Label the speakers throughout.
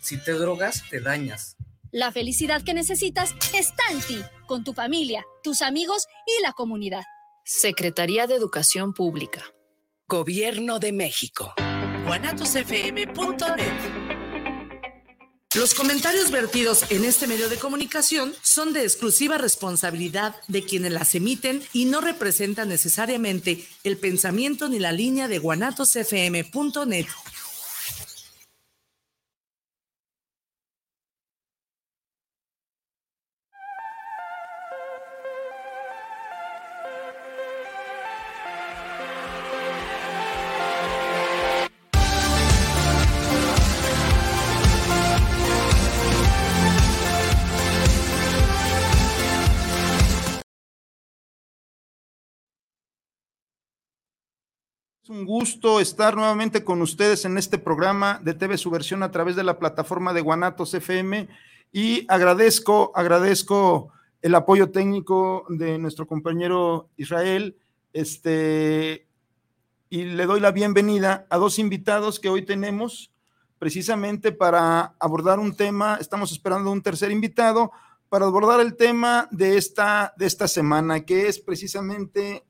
Speaker 1: Si te drogas, te dañas.
Speaker 2: La felicidad que necesitas está en ti, con tu familia, tus amigos y la comunidad.
Speaker 3: Secretaría de Educación Pública.
Speaker 4: Gobierno de México. guanatosfm.net Los comentarios vertidos en este medio de comunicación son de exclusiva responsabilidad de quienes las emiten y no representan necesariamente el pensamiento ni la línea de guanatosfm.net.
Speaker 5: un gusto estar nuevamente con ustedes en este programa de TV Subversión a través de la plataforma de Guanatos FM y agradezco, agradezco el apoyo técnico de nuestro compañero Israel, este, y le doy la bienvenida a dos invitados que hoy tenemos precisamente para abordar un tema, estamos esperando un tercer invitado para abordar el tema de esta, de esta semana, que es precisamente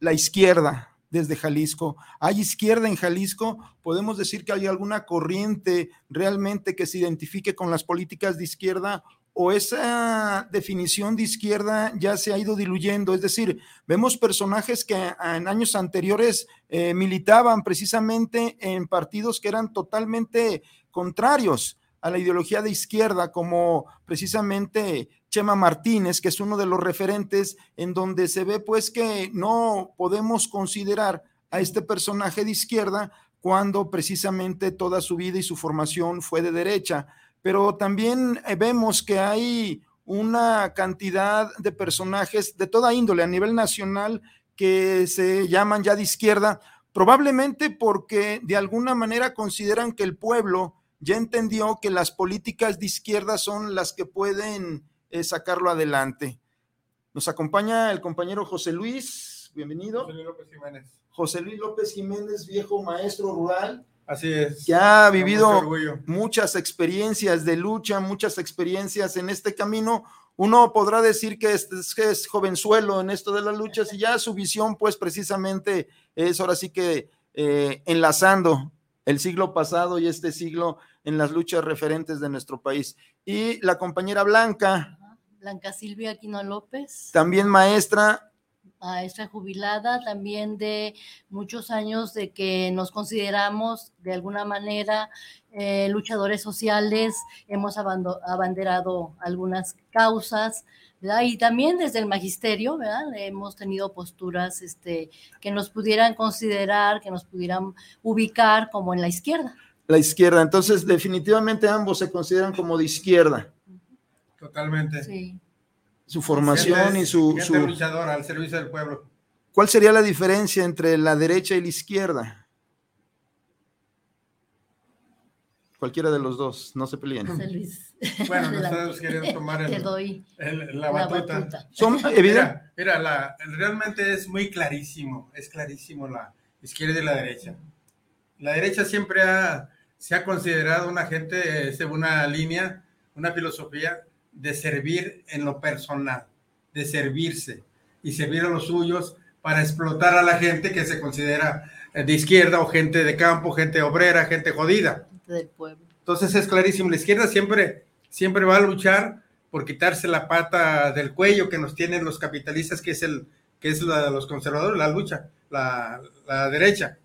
Speaker 5: la izquierda, desde Jalisco. ¿Hay izquierda en Jalisco? ¿Podemos decir que hay alguna corriente realmente que se identifique con las políticas de izquierda o esa definición de izquierda ya se ha ido diluyendo? Es decir, vemos personajes que en años anteriores eh, militaban precisamente en partidos que eran totalmente contrarios a la ideología de izquierda, como precisamente Chema Martínez, que es uno de los referentes en donde se ve pues que no podemos considerar a este personaje de izquierda cuando precisamente toda su vida y su formación fue de derecha. Pero también eh, vemos que hay una cantidad de personajes de toda índole a nivel nacional que se llaman ya de izquierda, probablemente porque de alguna manera consideran que el pueblo ya entendió que las políticas de izquierda son las que pueden sacarlo adelante. Nos acompaña el compañero José Luis, bienvenido. José Luis López Jiménez. José Luis López Jiménez, viejo maestro rural.
Speaker 6: Así es.
Speaker 5: Que ha vivido muchas experiencias de lucha, muchas experiencias en este camino. Uno podrá decir que es, que es jovenzuelo en esto de las luchas y ya su visión, pues precisamente es ahora sí que eh, enlazando el siglo pasado y este siglo en las luchas referentes de nuestro país. Y la compañera Blanca,
Speaker 7: Blanca Silvia Aquino López.
Speaker 5: También maestra.
Speaker 7: Maestra jubilada, también de muchos años de que nos consideramos de alguna manera eh, luchadores sociales, hemos abanderado algunas causas, ¿verdad? Y también desde el magisterio, ¿verdad? Hemos tenido posturas este, que nos pudieran considerar, que nos pudieran ubicar como en la izquierda.
Speaker 5: La izquierda, entonces definitivamente ambos se consideran como de izquierda.
Speaker 6: Totalmente. Sí.
Speaker 5: Su formación y su...
Speaker 6: su... luchador al servicio del pueblo.
Speaker 5: ¿Cuál sería la diferencia entre la derecha y la izquierda? Cualquiera de los dos, no se peleen.
Speaker 6: Bueno, nosotros queremos tomar el, la, batuta.
Speaker 5: Son,
Speaker 6: mira, mira la, realmente es muy clarísimo, es clarísimo la izquierda y la derecha. La derecha siempre ha, se ha considerado una gente, según una línea, una filosofía de servir en lo personal, de servirse y servir a los suyos para explotar a la gente que se considera de izquierda o gente de campo, gente obrera, gente jodida.
Speaker 7: Del pueblo.
Speaker 6: Entonces es clarísimo, la izquierda siempre, siempre va a luchar por quitarse la pata del cuello que nos tienen los capitalistas, que es el que es la de los conservadores, la lucha, la, la derecha.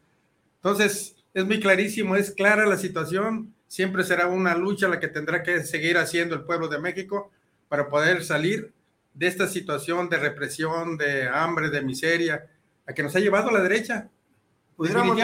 Speaker 6: Entonces, es muy clarísimo, es clara la situación, siempre será una lucha la que tendrá que seguir haciendo el pueblo de México para poder salir de esta situación de represión, de hambre, de miseria, a que nos ha llevado a la derecha.
Speaker 5: Pudiéramos,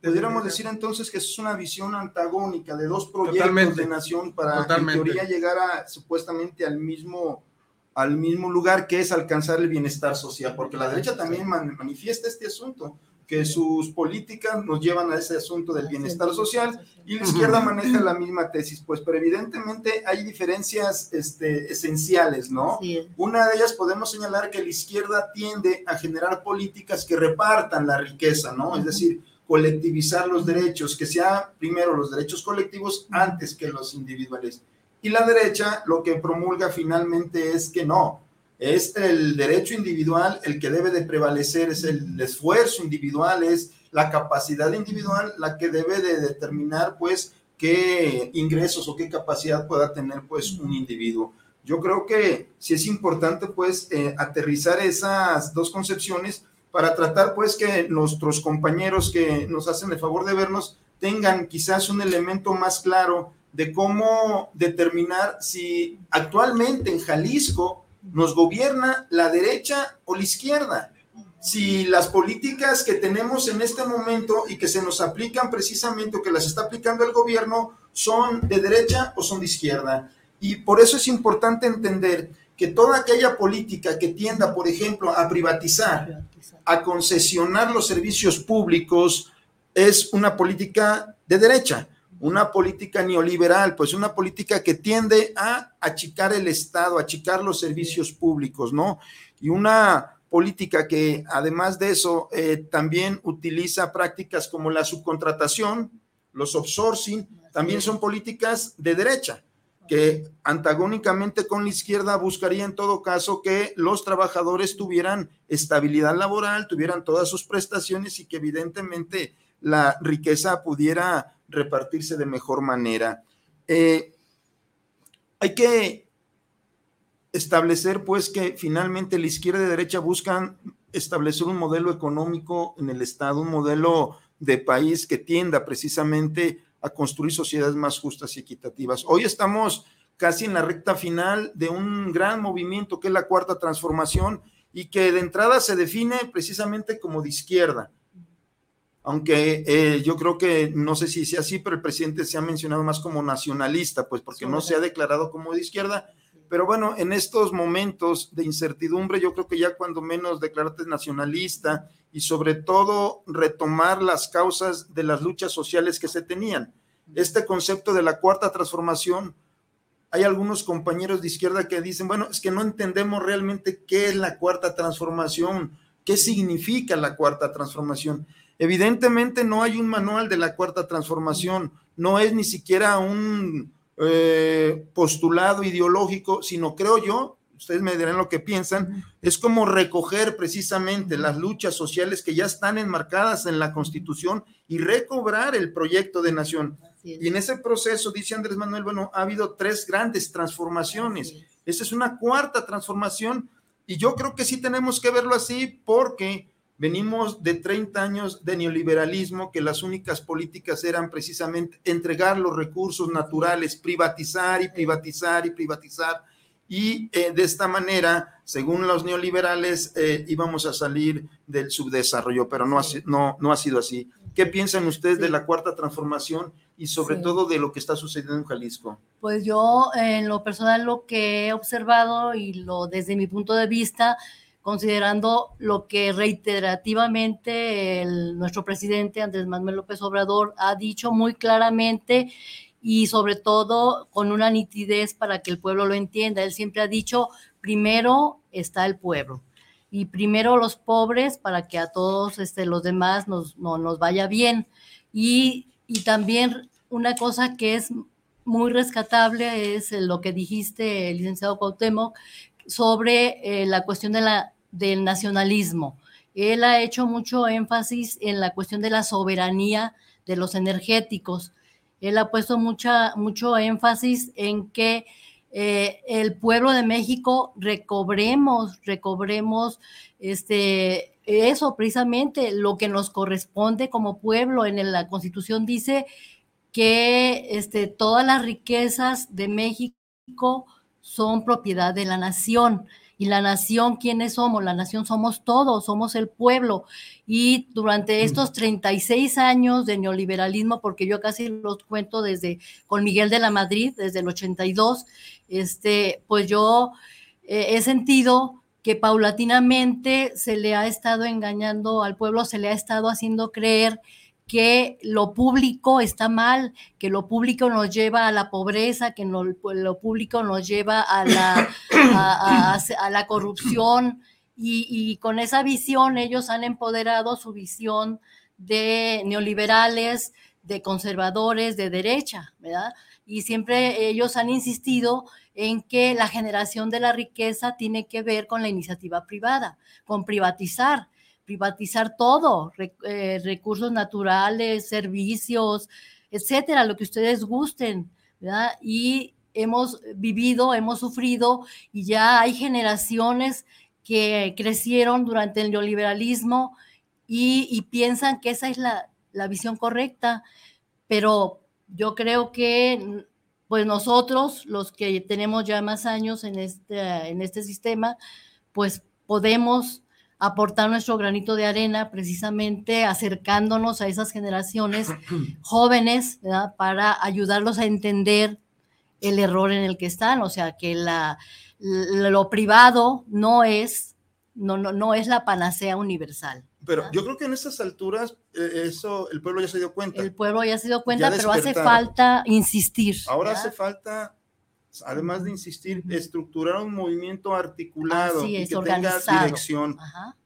Speaker 5: pudiéramos decir entonces que es una visión antagónica de dos proyectos de nación para en teoría llegar a, supuestamente al mismo, al mismo lugar que es alcanzar el bienestar social, porque la derecha también manifiesta este asunto que sus políticas nos llevan a ese asunto del bienestar social y la izquierda maneja la misma tesis, pues, pero evidentemente hay diferencias este, esenciales, ¿no? Una de ellas podemos señalar que la izquierda tiende a generar políticas que repartan la riqueza, ¿no? Es decir, colectivizar los derechos, que sea primero los derechos colectivos antes que los individuales. Y la derecha lo que promulga finalmente es que no, es el derecho individual el que debe de prevalecer, es el esfuerzo individual, es la capacidad individual la que debe de determinar pues qué ingresos o qué capacidad pueda tener pues un individuo. Yo creo que sí es importante pues eh, aterrizar esas dos concepciones para tratar pues que nuestros compañeros que nos hacen el favor de vernos tengan quizás un elemento más claro de cómo determinar si actualmente en Jalisco nos gobierna la derecha o la izquierda. Si las políticas que tenemos en este momento y que se nos aplican precisamente o que las está aplicando el gobierno son de derecha o son de izquierda. Y por eso es importante entender que toda aquella política que tienda, por ejemplo, a privatizar, a concesionar los servicios públicos, es una política de derecha, una política neoliberal, pues una política que tiende a achicar el Estado, achicar los servicios públicos, ¿no? Y una política que además de eso eh, también utiliza prácticas como la subcontratación, los outsourcing, también son políticas de derecha que antagónicamente con la izquierda buscaría en todo caso que los trabajadores tuvieran estabilidad laboral, tuvieran todas sus prestaciones y que evidentemente la riqueza pudiera repartirse de mejor manera. Eh, hay que establecer pues que finalmente la izquierda y la derecha buscan establecer un modelo económico en el Estado, un modelo de país que tienda precisamente a construir sociedades más justas y equitativas. Hoy estamos casi en la recta final de un gran movimiento que es la cuarta transformación y que de entrada se define precisamente como de izquierda. Aunque eh, yo creo que no sé si sea así, pero el presidente se ha mencionado más como nacionalista, pues porque no se ha declarado como de izquierda. Pero bueno, en estos momentos de incertidumbre, yo creo que ya cuando menos declararte nacionalista y sobre todo retomar las causas de las luchas sociales que se tenían. Este concepto de la cuarta transformación, hay algunos compañeros de izquierda que dicen, bueno, es que no entendemos realmente qué es la cuarta transformación, qué significa la cuarta transformación. Evidentemente no hay un manual de la cuarta transformación, no es ni siquiera un eh, postulado ideológico, sino creo yo ustedes me dirán lo que piensan, es como recoger precisamente las luchas sociales que ya están enmarcadas en la Constitución y recobrar el proyecto de nación. Y en ese proceso, dice Andrés Manuel, bueno, ha habido tres grandes transformaciones. Esa es una cuarta transformación y yo creo que sí tenemos que verlo así porque venimos de 30 años de neoliberalismo, que las únicas políticas eran precisamente entregar los recursos naturales, privatizar y privatizar y privatizar y eh, de esta manera, según los neoliberales, eh, íbamos a salir del subdesarrollo, pero no ha, no, no ha sido así. ¿Qué piensan ustedes de la cuarta transformación y sobre todo de lo que está sucediendo en Jalisco?
Speaker 7: Pues yo, en lo personal, lo que he observado y lo desde mi punto de vista, considerando lo que reiterativamente nuestro presidente Andrés Manuel López Obrador ha dicho muy claramente y sobre todo con una nitidez para que el pueblo lo entienda. Él siempre ha dicho, primero está el pueblo y primero los pobres para que a todos este, los demás nos, no, nos vaya bien. Y, y, también una cosa que es muy rescatable es lo que dijiste, licenciado Cuauhtémoc, sobre eh, la cuestión de la, del nacionalismo. Él ha hecho mucho énfasis en la cuestión de la soberanía de los energéticos él ha puesto mucha, mucho énfasis en que eh, el pueblo de México recobremos, recobremos este, eso precisamente, lo que nos corresponde como pueblo. En la Constitución dice que este, todas las riquezas de México son propiedad de la nación. Y la nación, ¿quiénes somos? La nación somos todos, somos el pueblo. Y durante estos 36 años de neoliberalismo, porque yo casi los cuento desde con Miguel de la Madrid, desde el 82, este, pues yo eh, he sentido que paulatinamente se le ha estado engañando al pueblo, se le ha estado haciendo creer que lo público está mal, que lo público nos lleva a la pobreza, que lo, público nos lleva a la, corrupción y, con esa visión ellos han empoderado su visión de neoliberales, de conservadores, de derecha, ¿verdad? Y siempre ellos han insistido en que la generación de la riqueza tiene que ver con la iniciativa privada, con privatizar, privatizar todo, eh, recursos naturales, servicios, etcétera, lo que ustedes gusten, ¿verdad? Y hemos vivido, hemos sufrido y ya hay generaciones que crecieron durante el neoliberalismo y, piensan que esa es la, visión correcta, pero yo creo que pues nosotros, los que tenemos ya más años en este, en este sistema, pues podemos aportar nuestro granito de arena precisamente acercándonos a esas generaciones jóvenes para ayudarlos a entender el error en el que están, o sea, que la, lo privado no es, no, no, no es la panacea universal.
Speaker 5: Pero yo creo que en estas alturas eh, eso el pueblo ya se dio cuenta.
Speaker 7: El pueblo ya se dio cuenta, pero hace falta insistir.
Speaker 5: Ahora hace falta, además de insistir, estructurar un movimiento articulado y que tenga dirección.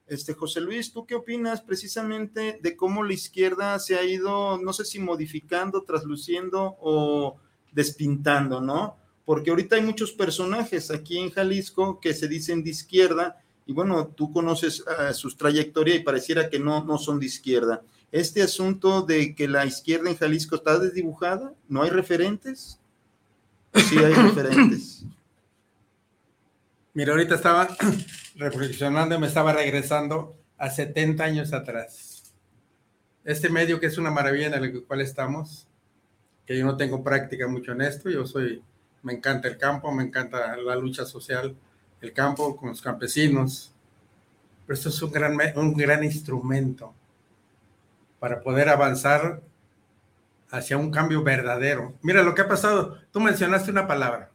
Speaker 5: Este José Luis, ¿tú qué opinas precisamente de cómo la izquierda se ha ido, no sé si modificando, trasluciendo o despintando, ¿no? Porque ahorita hay muchos personajes aquí en Jalisco que se dicen de izquierda y bueno, tú conoces uh, sus trayectorias y pareciera que no, no son de izquierda. Este asunto de que la izquierda en Jalisco está desdibujada, ¿no hay referentes? Sí hay referentes.
Speaker 6: Mira, ahorita estaba reflexionando, me estaba regresando a 70 años atrás. Este medio que es una maravilla en el cual estamos, que yo no tengo práctica mucho en esto, yo soy, me encanta el campo, me encanta la lucha social, el campo con los campesinos, pero esto es un gran, un gran instrumento para poder avanzar hacia un cambio verdadero. Mira lo que ha pasado, tú mencionaste una palabra,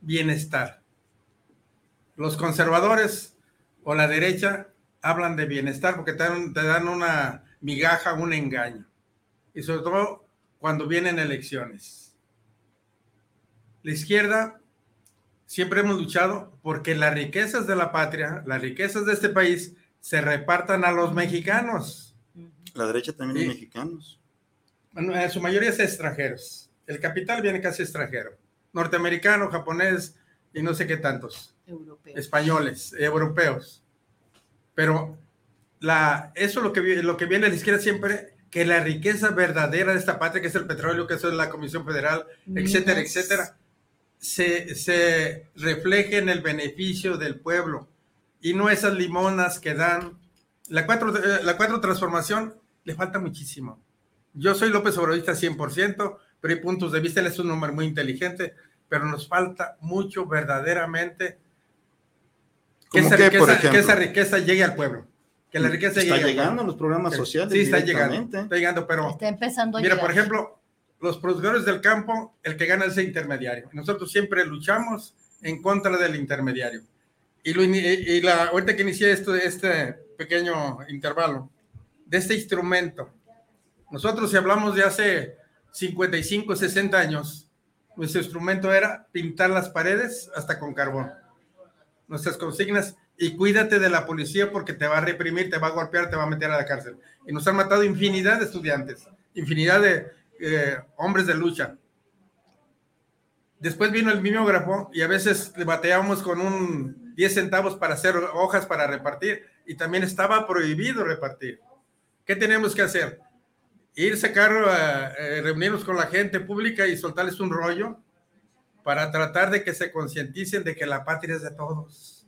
Speaker 6: bienestar. Los conservadores o la derecha hablan de bienestar porque te dan, te dan una migaja, un engaño. Y sobre todo cuando vienen elecciones. La izquierda siempre hemos luchado porque las riquezas de la patria, las riquezas de este país, se repartan a los mexicanos.
Speaker 5: La derecha también es mexicanos.
Speaker 6: En su mayoría es extranjeros. El capital viene casi extranjero. Norteamericano, japonés y no sé qué tantos. Españoles, europeos. Pero la, eso lo que, lo que viene a la izquierda siempre que la riqueza verdadera de esta patria, que es el petróleo, que es la Comisión Federal, etcétera, etcétera, se, se refleje en el beneficio del pueblo y no esas limonas que dan. La cuatro, eh, la cuatro transformación le falta muchísimo. Yo soy López Obradorista 100%, pero hay puntos de vista, él es un hombre muy inteligente, pero nos falta mucho verdaderamente que esa, que esa riqueza llegue al pueblo que la riqueza
Speaker 5: está llegando a los programas sociales.
Speaker 6: Sí, está llegando, está llegando, pero
Speaker 7: está empezando
Speaker 6: mira, por ejemplo, los productores del campo, el que gana es el intermediario. Nosotros siempre luchamos en contra del intermediario. Y, lo, y la, ahorita que inicié esto, este pequeño intervalo, de este instrumento, nosotros si hablamos de hace 55, 60 años, nuestro instrumento era pintar las paredes hasta con carbón. Nuestras consignas y cuídate de la policía porque te va a reprimir, te va a golpear, te va a meter a la cárcel. Y nos han matado infinidad de estudiantes, infinidad de eh, hombres de lucha. Después vino el mimeógrafo y a veces le bateábamos con un 10 centavos para hacer hojas para repartir y también estaba prohibido repartir. ¿Qué tenemos que hacer? Ir sacar, eh, reunirnos con la gente pública y soltarles un rollo para tratar de que se concienticen de que la patria es de todos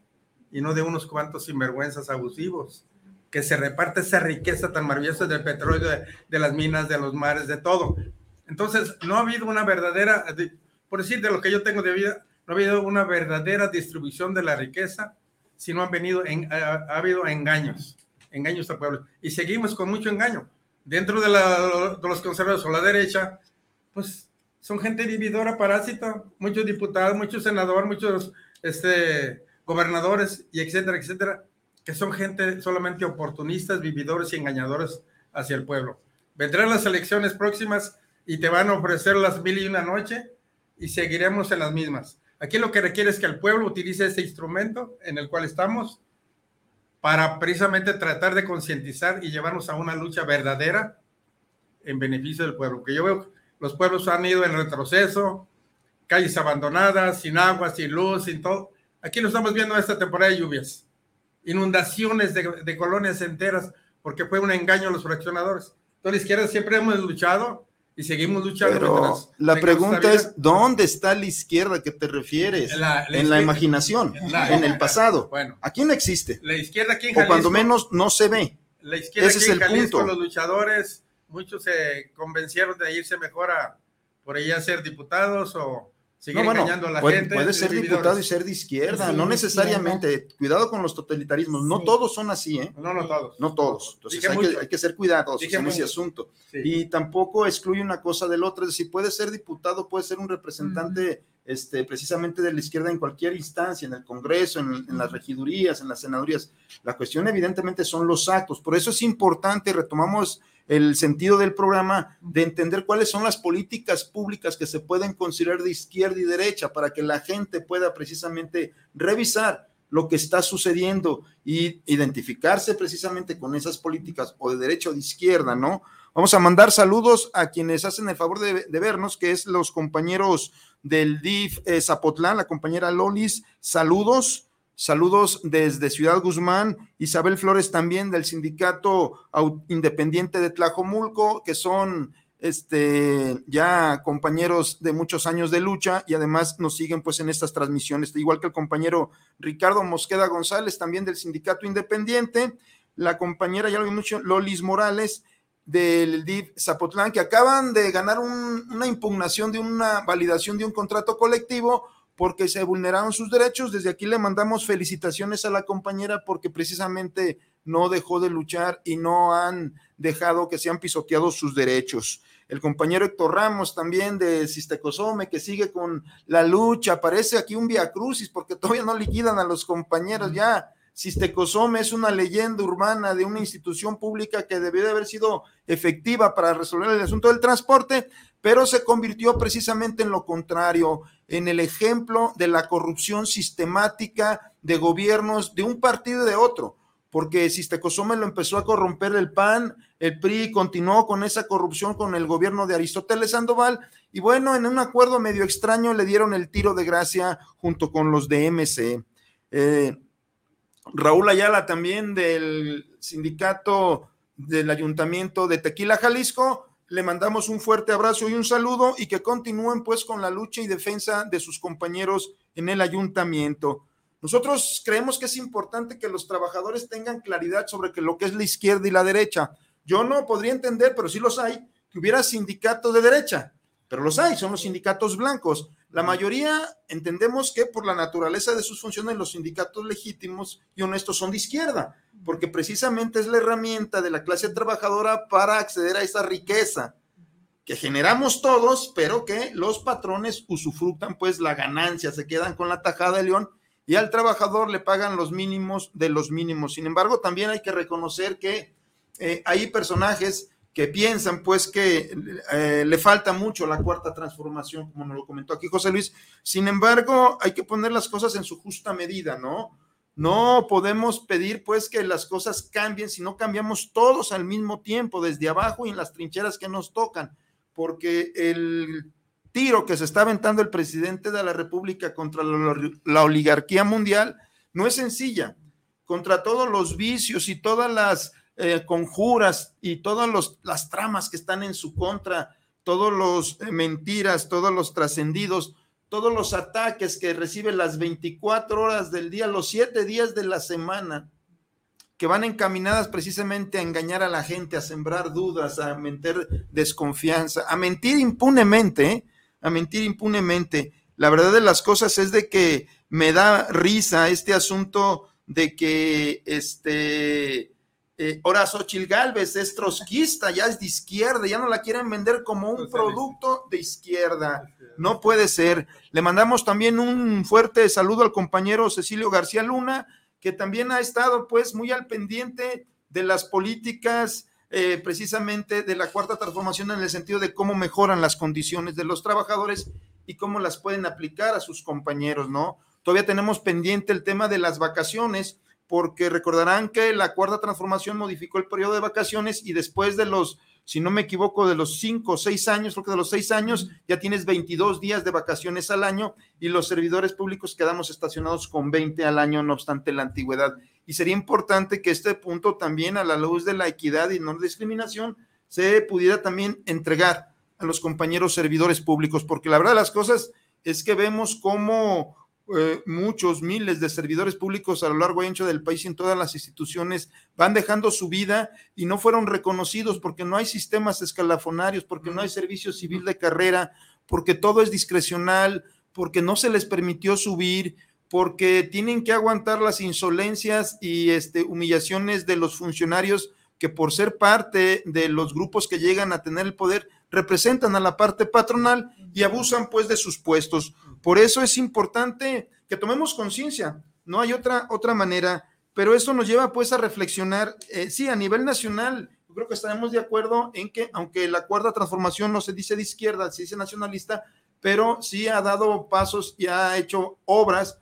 Speaker 6: y no de unos cuantos sinvergüenzas abusivos, que se reparte esa riqueza tan maravillosa del petróleo, de, las minas, de los mares, de todo. Entonces, no ha habido una verdadera, por decir de lo que yo tengo de vida, no ha habido una verdadera distribución de la riqueza, sino han venido, en, ha, habido engaños, engaños al pueblo. Y seguimos con mucho engaño. Dentro de, la, de los conservadores o la derecha, pues son gente vividora, parásita, muchos diputados, muchos senadores, muchos este, gobernadores y etcétera, etcétera, que son gente solamente oportunistas, vividores y engañadores hacia el pueblo. Vendrán las elecciones próximas y te van a ofrecer las mil y una noche y seguiremos en las mismas. Aquí lo que requiere es que el pueblo utilice este instrumento en el cual estamos para precisamente tratar de concientizar y llevarnos a una lucha verdadera en beneficio del pueblo. Que yo veo los pueblos han ido en retroceso, calles abandonadas, sin agua, sin luz, sin todo. Aquí lo estamos viendo en esta temporada de lluvias. Inundaciones de, de colonias enteras porque fue un engaño a los fraccionadores. Entonces, la izquierda siempre hemos luchado y seguimos luchando.
Speaker 5: Pero la pregunta es, ¿dónde está la izquierda que te refieres?
Speaker 6: La, la
Speaker 5: en la imaginación,
Speaker 6: la-
Speaker 5: en el pasado.
Speaker 6: Bueno,
Speaker 5: Aquí no existe,
Speaker 6: la izquierda aquí en
Speaker 5: o cuando menos no se ve.
Speaker 6: La izquierda
Speaker 5: Ese
Speaker 6: aquí
Speaker 5: es
Speaker 6: en
Speaker 5: el
Speaker 6: Jalisco,
Speaker 5: punto.
Speaker 6: los luchadores, muchos se convencieron de irse mejor a por ahí a ser diputados o seguir
Speaker 5: No, bueno,
Speaker 6: engañando a la
Speaker 5: puede,
Speaker 6: gente.
Speaker 5: puede ser diputado y ser de izquierda,
Speaker 7: Sí,
Speaker 5: no necesariamente. Cuidado con los totalitarismos, no
Speaker 7: Sí.
Speaker 5: todos son así, ¿eh?
Speaker 6: No, no todos.
Speaker 5: No todos. Entonces hay que,
Speaker 6: mucho.
Speaker 5: hay que ser cuidadosos
Speaker 6: Dije
Speaker 5: en ese asunto.
Speaker 6: Sí.
Speaker 5: Y tampoco excluye una cosa del otro, es decir, puede ser diputado, puede ser un representante este, precisamente de la izquierda en cualquier instancia, en el Congreso, en, en las regidurías, en las senadurías. La cuestión evidentemente son los actos. Por eso es importante, retomamos el sentido del programa, de entender cuáles son las políticas públicas que se pueden considerar de izquierda y derecha para que la gente pueda precisamente revisar lo que está sucediendo y identificarse precisamente con esas políticas o de derecha o de izquierda, ¿no? Vamos a mandar saludos a quienes hacen el favor de, vernos, que es los compañeros del DIF eh, Zapotlán, la compañera Lolis, saludos, saludos desde Ciudad Guzmán, Isabel Flores también del Sindicato Independiente de Tlajomulco, que son este, ya compañeros de muchos años de lucha y además nos siguen pues en estas transmisiones, igual que el compañero Ricardo Mosqueda González, también del Sindicato Independiente, la compañera, ya lo vi mucho, Lolis Morales, del DIF Zapotlán, que acaban de ganar un- una impugnación de una validación de un contrato colectivo porque se vulneraron sus derechos. Desde aquí le mandamos felicitaciones a la compañera porque precisamente no dejó de luchar y no han dejado que sean pisoteados sus derechos. El compañero Héctor Ramos también de Sistecosome, que sigue con la lucha. Parece aquí un via crucis porque todavía no liquidan a los compañeros ya. Sistecosome es una leyenda urbana de una institución pública que debió de haber sido efectiva para resolver el asunto del transporte, pero se convirtió precisamente en lo contrario, en el ejemplo de la corrupción sistemática de gobiernos de un partido y de otro, porque Sistecosome lo empezó a corromper el PAN, el PRI continuó con esa corrupción con el gobierno de Aristóteles Sandoval, y bueno, en un acuerdo medio extraño le dieron el tiro de gracia junto con los de MC. Eh, Raúl Ayala también del sindicato del ayuntamiento de Tequila, Jalisco. Le mandamos un fuerte abrazo y un saludo y que continúen pues con la lucha y defensa de sus compañeros en el ayuntamiento. Nosotros creemos que es importante que los trabajadores tengan claridad sobre que lo que es la izquierda y la derecha. Yo no podría entender, pero sí los hay, que hubiera sindicatos de derecha, pero los hay, son los sindicatos blancos. La mayoría entendemos que por la naturaleza de sus funciones los sindicatos legítimos y honestos son de izquierda, porque precisamente es la herramienta de la clase trabajadora para acceder a esa riqueza que generamos todos, pero que los patrones usufructan pues la ganancia, se quedan con la tajada de león y al trabajador le pagan los mínimos de los mínimos. Sin embargo, también hay que reconocer que eh, hay personajes que piensan pues que eh, le falta mucho la cuarta transformación, como nos lo comentó aquí José Luis. Sin embargo, hay que poner las cosas en su justa medida, ¿no? No podemos pedir pues que las cosas cambien si no cambiamos todos al mismo tiempo, desde abajo y en las trincheras que nos tocan, porque el tiro que se está aventando el presidente de la República contra la, la oligarquía mundial no es sencilla, contra todos los vicios y todas las eh, conjuras y todas las tramas que están en su contra, todos los eh, mentiras, todos los trascendidos, todos los ataques que recibe las 24 horas del día, los 7 días de la semana, que van encaminadas precisamente a engañar a la gente, a sembrar dudas, a meter desconfianza, a mentir impunemente, ¿eh? a mentir impunemente. La verdad de las cosas es de que me da risa este asunto de que este eh, ahora Xochil Gálvez es trotskista, ya es de izquierda, ya no la quieren vender como un producto de izquierda. No puede ser. Le mandamos también un fuerte saludo al compañero Cecilio García Luna, que también ha estado pues muy al pendiente de las políticas eh, precisamente de la cuarta transformación en el sentido de cómo mejoran las condiciones de los trabajadores y cómo las pueden aplicar a sus compañeros, ¿no? Todavía tenemos pendiente el tema de las vacaciones porque recordarán que la cuarta transformación modificó el periodo de vacaciones y después de los, si no me equivoco, de los cinco o seis años, creo que de los seis años, ya tienes 22 días de vacaciones al año y los servidores públicos quedamos estacionados con 20 al año, no obstante la antigüedad. Y sería importante que este punto también, a la luz de la equidad y no discriminación, se pudiera también entregar a los compañeros servidores públicos, porque la verdad de las cosas es que vemos cómo eh, muchos miles de servidores públicos a lo largo y ancho del país y en todas las instituciones van dejando su vida y no fueron reconocidos porque no hay sistemas escalafonarios, porque no hay servicio civil de carrera, porque todo es discrecional, porque no se les permitió subir, porque tienen que aguantar las insolencias y este, humillaciones de los funcionarios que por ser parte de los grupos que llegan a tener el poder representan a la parte patronal y abusan pues de sus puestos. Por eso es importante que tomemos conciencia, no hay otra, otra manera, pero eso nos lleva pues a reflexionar, eh, sí, a nivel nacional, yo creo que estaremos de acuerdo en que aunque la cuarta transformación no se dice de izquierda, se dice nacionalista, pero sí ha dado pasos y ha hecho obras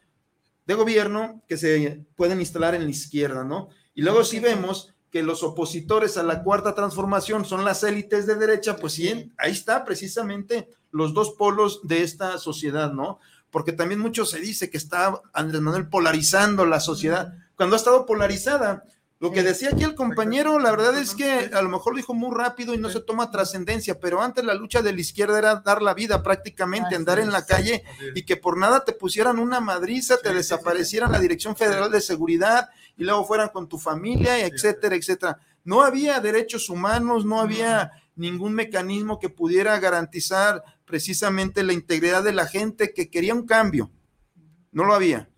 Speaker 5: de gobierno que se pueden instalar en la izquierda, ¿no? Y luego si vemos que los opositores a la cuarta transformación son las élites de derecha, pues sí, ahí está precisamente los dos polos de esta sociedad, ¿no? Porque también mucho se dice que está Andrés Manuel polarizando la sociedad, cuando ha estado polarizada. Lo que decía aquí el compañero, la verdad es que a lo mejor lo dijo muy rápido y no se toma trascendencia, pero antes la lucha de la izquierda era dar la vida prácticamente, andar en la calle y que por nada te pusieran una madriza, te desaparecieran la Dirección Federal de Seguridad y luego fueran con tu familia, etcétera, etcétera. No había derechos humanos, no había ningún mecanismo que pudiera garantizar precisamente la integridad de la gente que quería un cambio. No lo había.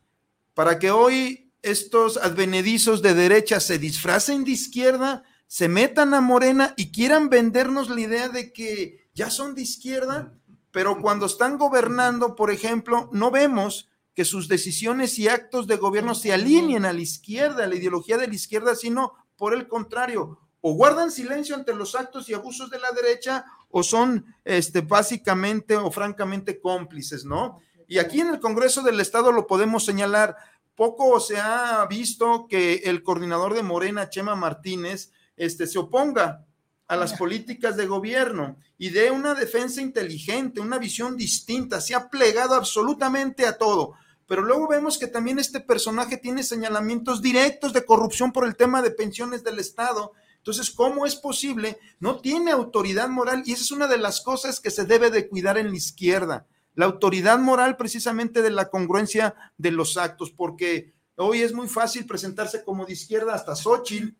Speaker 5: Para que hoy estos advenedizos de derecha se disfracen de izquierda, se metan a Morena y quieran vendernos la idea de que ya son de izquierda, pero cuando están gobernando, por ejemplo, no vemos que sus decisiones y actos de gobierno se alineen a la izquierda, a la ideología de la izquierda, sino por el contrario, o guardan silencio ante los actos y abusos de la derecha o son este, básicamente o francamente cómplices, ¿no? Y aquí en el Congreso del Estado lo podemos señalar. Poco se ha visto que el coordinador de Morena, Chema Martínez, este, se oponga a las políticas de gobierno y dé una defensa inteligente, una visión distinta, se ha plegado absolutamente a todo pero luego vemos que también este personaje tiene señalamientos directos de corrupción por el tema de pensiones del Estado. Entonces, ¿cómo es posible? No tiene autoridad moral y esa es una de las cosas que se debe de cuidar en la izquierda. La autoridad moral precisamente de la congruencia de los actos, porque hoy es muy fácil presentarse como de izquierda hasta Xochitl,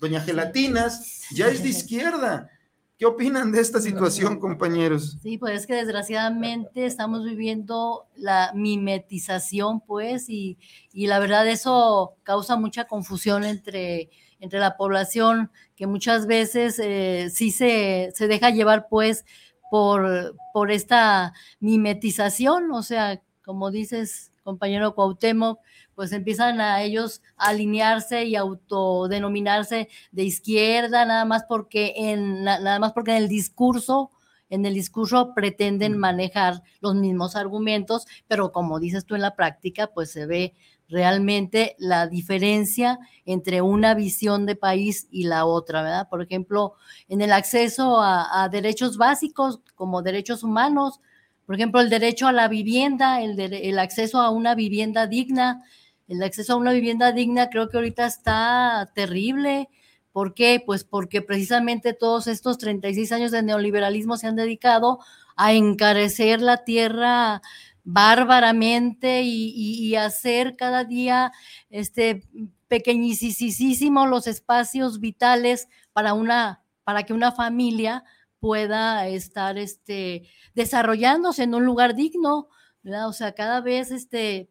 Speaker 5: Doña Gelatinas, ya es de izquierda. ¿Qué opinan de esta situación, compañeros?
Speaker 7: Sí, pues es que desgraciadamente estamos viviendo la mimetización, pues, y, y la verdad eso causa mucha confusión entre, entre la población, que muchas veces eh, sí se, se, deja llevar, pues, por, por esta mimetización, o sea, como dices, compañero Cuauhtémoc, pues empiezan a ellos a alinearse y autodenominarse de izquierda, nada más porque en, nada más porque en el discurso, en el discurso pretenden manejar los mismos argumentos, pero como dices tú en la práctica, pues se ve realmente la diferencia entre una visión de país y la otra, ¿verdad? Por ejemplo, en el acceso a, a derechos básicos como derechos humanos, por ejemplo, el derecho a la vivienda, el, de, el acceso a una vivienda digna, el acceso a una vivienda digna creo que ahorita está terrible. ¿Por qué? Pues porque precisamente todos estos 36 años de neoliberalismo se han dedicado a encarecer la tierra bárbaramente y, hacer cada día este pequeñísimos los espacios vitales para una para que una familia pueda estar este desarrollándose en un lugar digno. O sea, cada vez este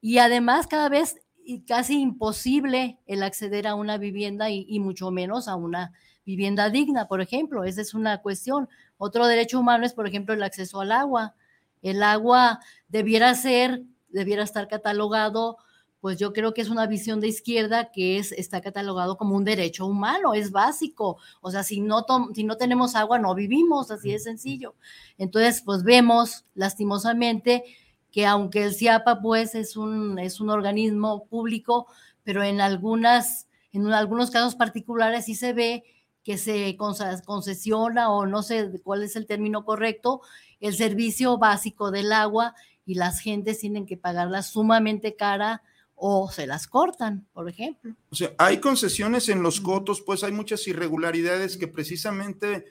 Speaker 7: y además cada vez casi imposible el acceder a una vivienda y, mucho menos a una vivienda digna, por ejemplo. Esa es una cuestión. Otro derecho humano es, por ejemplo, el acceso al agua. El agua debiera ser, debiera estar catalogado, pues yo creo que es una visión de izquierda que es, está catalogado como un derecho humano, es básico. O sea, si no, si no tenemos agua, no vivimos, así de sencillo. Entonces, pues vemos lastimosamente que aunque el CIAPA pues es un, es un organismo público, pero en algunas, en algunos casos particulares sí se ve que se concesiona o no sé cuál es el término correcto, el servicio básico del agua y las gentes tienen que pagarla sumamente cara o se las cortan, por ejemplo.
Speaker 5: O sea, hay concesiones en los cotos, pues hay muchas irregularidades que precisamente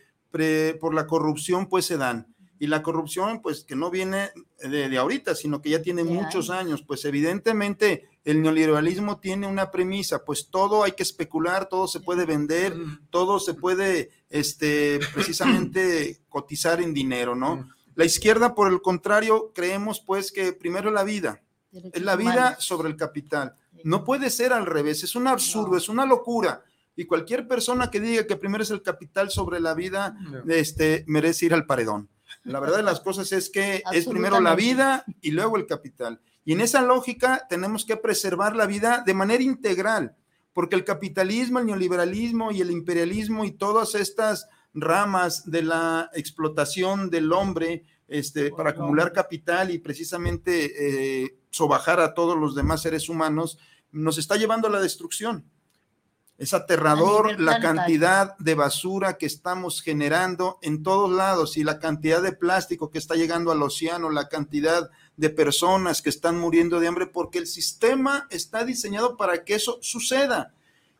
Speaker 5: por la corrupción pues se dan. Y la corrupción pues que no viene de, ahorita, sino que ya tiene muchos años. Pues evidentemente el neoliberalismo tiene una premisa, pues todo hay que especular, todo se puede vender, todo se puede este, precisamente cotizar en dinero, ¿no? La izquierda, por el contrario, creemos pues que primero la vida, es la vida sobre el capital. No puede ser al revés, es un absurdo, es una locura. Y cualquier persona que diga que primero es el capital sobre la vida, este, merece ir al paredón. La verdad de las cosas es que es primero la vida y luego el capital. Y en esa lógica tenemos que preservar la vida de manera integral, porque el capitalismo, el neoliberalismo y el imperialismo y todas estas ramas de la explotación del hombre este, para acumular capital y precisamente eh, sobajar a todos los demás seres humanos, nos está llevando a la destrucción. Es aterrador la cantidad de basura que estamos generando en todos lados y la cantidad de plástico que está llegando al océano, la cantidad de personas que están muriendo de hambre, porque el sistema está diseñado para que eso suceda.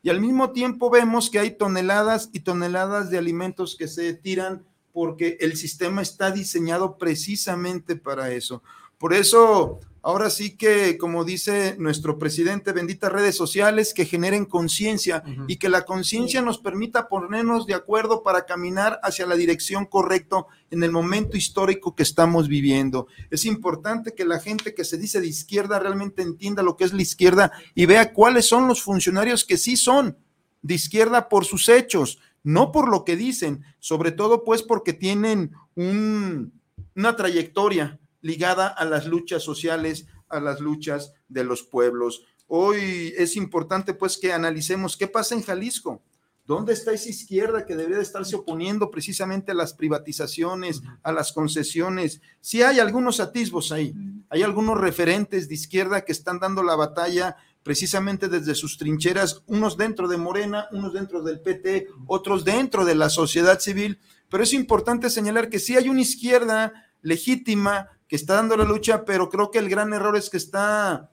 Speaker 5: Y al mismo tiempo vemos que hay toneladas y toneladas de alimentos que se tiran porque el sistema está diseñado precisamente para eso. Por eso, ahora sí que, como dice nuestro presidente, benditas redes sociales que generen conciencia y que la conciencia nos permita ponernos de acuerdo para caminar hacia la dirección correcta en el momento histórico que estamos viviendo. Es importante que la gente que se dice de izquierda realmente entienda lo que es la izquierda y vea cuáles son los funcionarios que sí son de izquierda por sus hechos, no por lo que dicen, sobre todo pues porque tienen una trayectoria ligada a las luchas sociales, a las luchas de los pueblos. Hoy es importante pues que analicemos qué pasa en Jalisco. ¿Dónde está esa izquierda que debería de estarse oponiendo precisamente a las privatizaciones, a las concesiones? Sí hay algunos atisbos ahí, hay algunos referentes de izquierda que están dando la batalla precisamente desde sus trincheras, unos dentro de Morena, unos dentro del PT, otros dentro de la sociedad civil, pero es importante señalar que sí hay una izquierda legítima que está dando la lucha, pero creo que el gran error es que está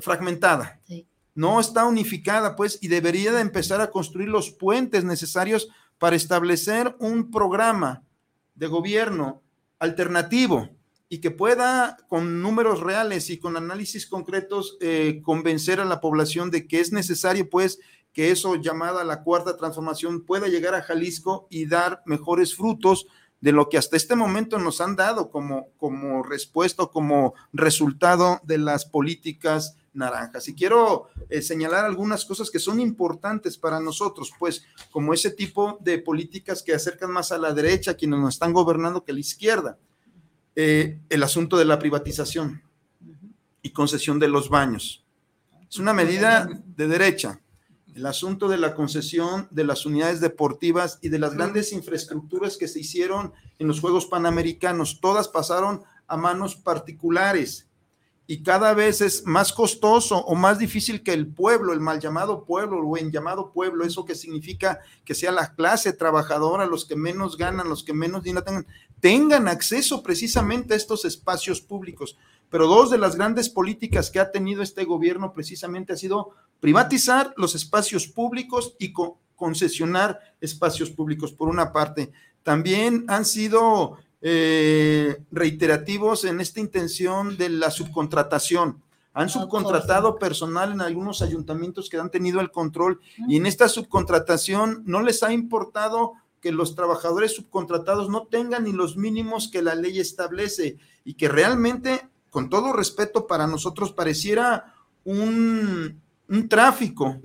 Speaker 5: fragmentada. No está unificada, pues, y debería de empezar a construir los puentes necesarios para establecer un programa de gobierno alternativo, y que pueda con números reales y con análisis concretos eh, convencer a la población de que es necesario pues que eso llamada la cuarta transformación pueda llegar a Jalisco y dar mejores frutos de lo que hasta este momento nos han dado como, como respuesta, como resultado de las políticas naranjas. Y quiero eh, señalar algunas cosas que son importantes para nosotros, pues como ese tipo de políticas que acercan más a la derecha, quienes nos están gobernando, que a la izquierda. Eh, el asunto de la privatización y concesión de los baños. Es una medida de derecha. El asunto de la concesión de las unidades deportivas y de las grandes infraestructuras que se hicieron en los Juegos Panamericanos, todas pasaron a manos particulares y cada vez es más costoso o más difícil que el pueblo, el mal llamado pueblo o en llamado pueblo, eso que significa que sea la clase trabajadora, los que menos ganan, los que menos dinero tengan, tengan acceso precisamente a estos espacios públicos. Pero dos de las grandes políticas que ha tenido este gobierno precisamente ha sido privatizar los espacios públicos y concesionar espacios públicos, por una parte. También han sido eh, reiterativos en esta intención de la subcontratación. Han subcontratado personal en algunos ayuntamientos que han tenido el control y en esta subcontratación no les ha importado que los trabajadores subcontratados no tengan ni los mínimos que la ley establece y que realmente, con todo respeto para nosotros, pareciera un, un tráfico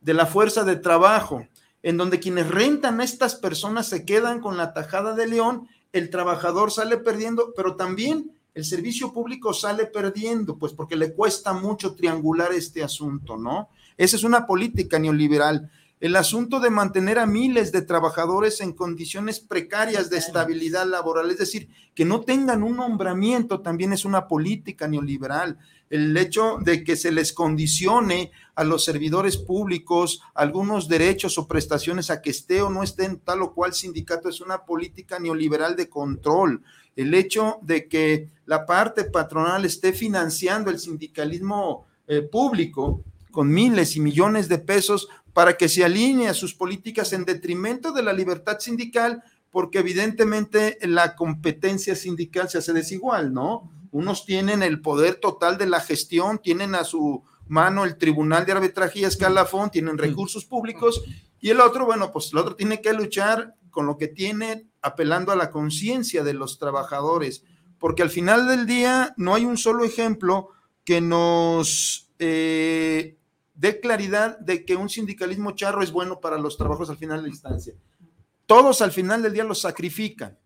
Speaker 5: de la fuerza de trabajo, en donde quienes rentan a estas personas se quedan con la tajada de león el trabajador sale perdiendo, pero también el servicio público sale perdiendo, pues porque le cuesta mucho triangular este asunto, ¿no? Esa es una política neoliberal. El asunto de mantener a miles de trabajadores en condiciones precarias de estabilidad laboral, es decir, que no tengan un nombramiento, también es una política neoliberal. El hecho de que se les condicione a los servidores públicos algunos derechos o prestaciones a que esté o no esté en tal o cual sindicato es una política neoliberal de control. El hecho de que la parte patronal esté financiando el sindicalismo eh, público con miles y millones de pesos para que se alinee a sus políticas en detrimento de la libertad sindical, porque evidentemente la competencia sindical se hace desigual, ¿no? Unos tienen el poder total de la gestión, tienen a su mano el Tribunal de Arbitraje y Escalafón, tienen recursos públicos, y el otro, bueno, pues el otro tiene que luchar con lo que tiene, apelando a la conciencia de los trabajadores, porque al final del día no hay un solo ejemplo que nos eh, dé claridad de que un sindicalismo charro es bueno para los trabajos al final de la instancia. Todos al final del día los sacrifican.